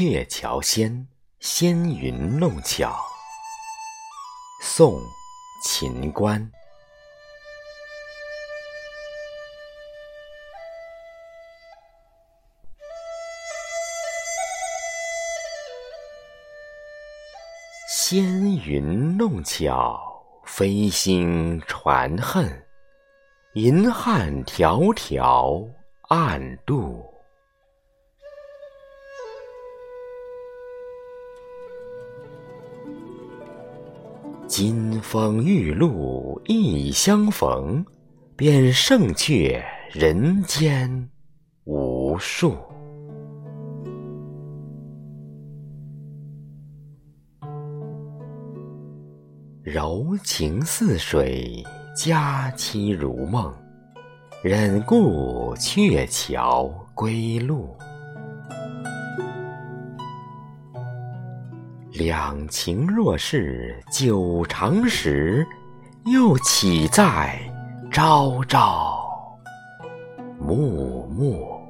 鹊桥仙，仙云弄巧。宋·秦观。仙云弄巧，飞星传恨。银汉迢迢暗度。金风玉露一相逢，便胜却人间无数。柔情似水，佳期如梦，忍顾鹊桥归路。两情若是久长时，又岂在朝朝暮暮。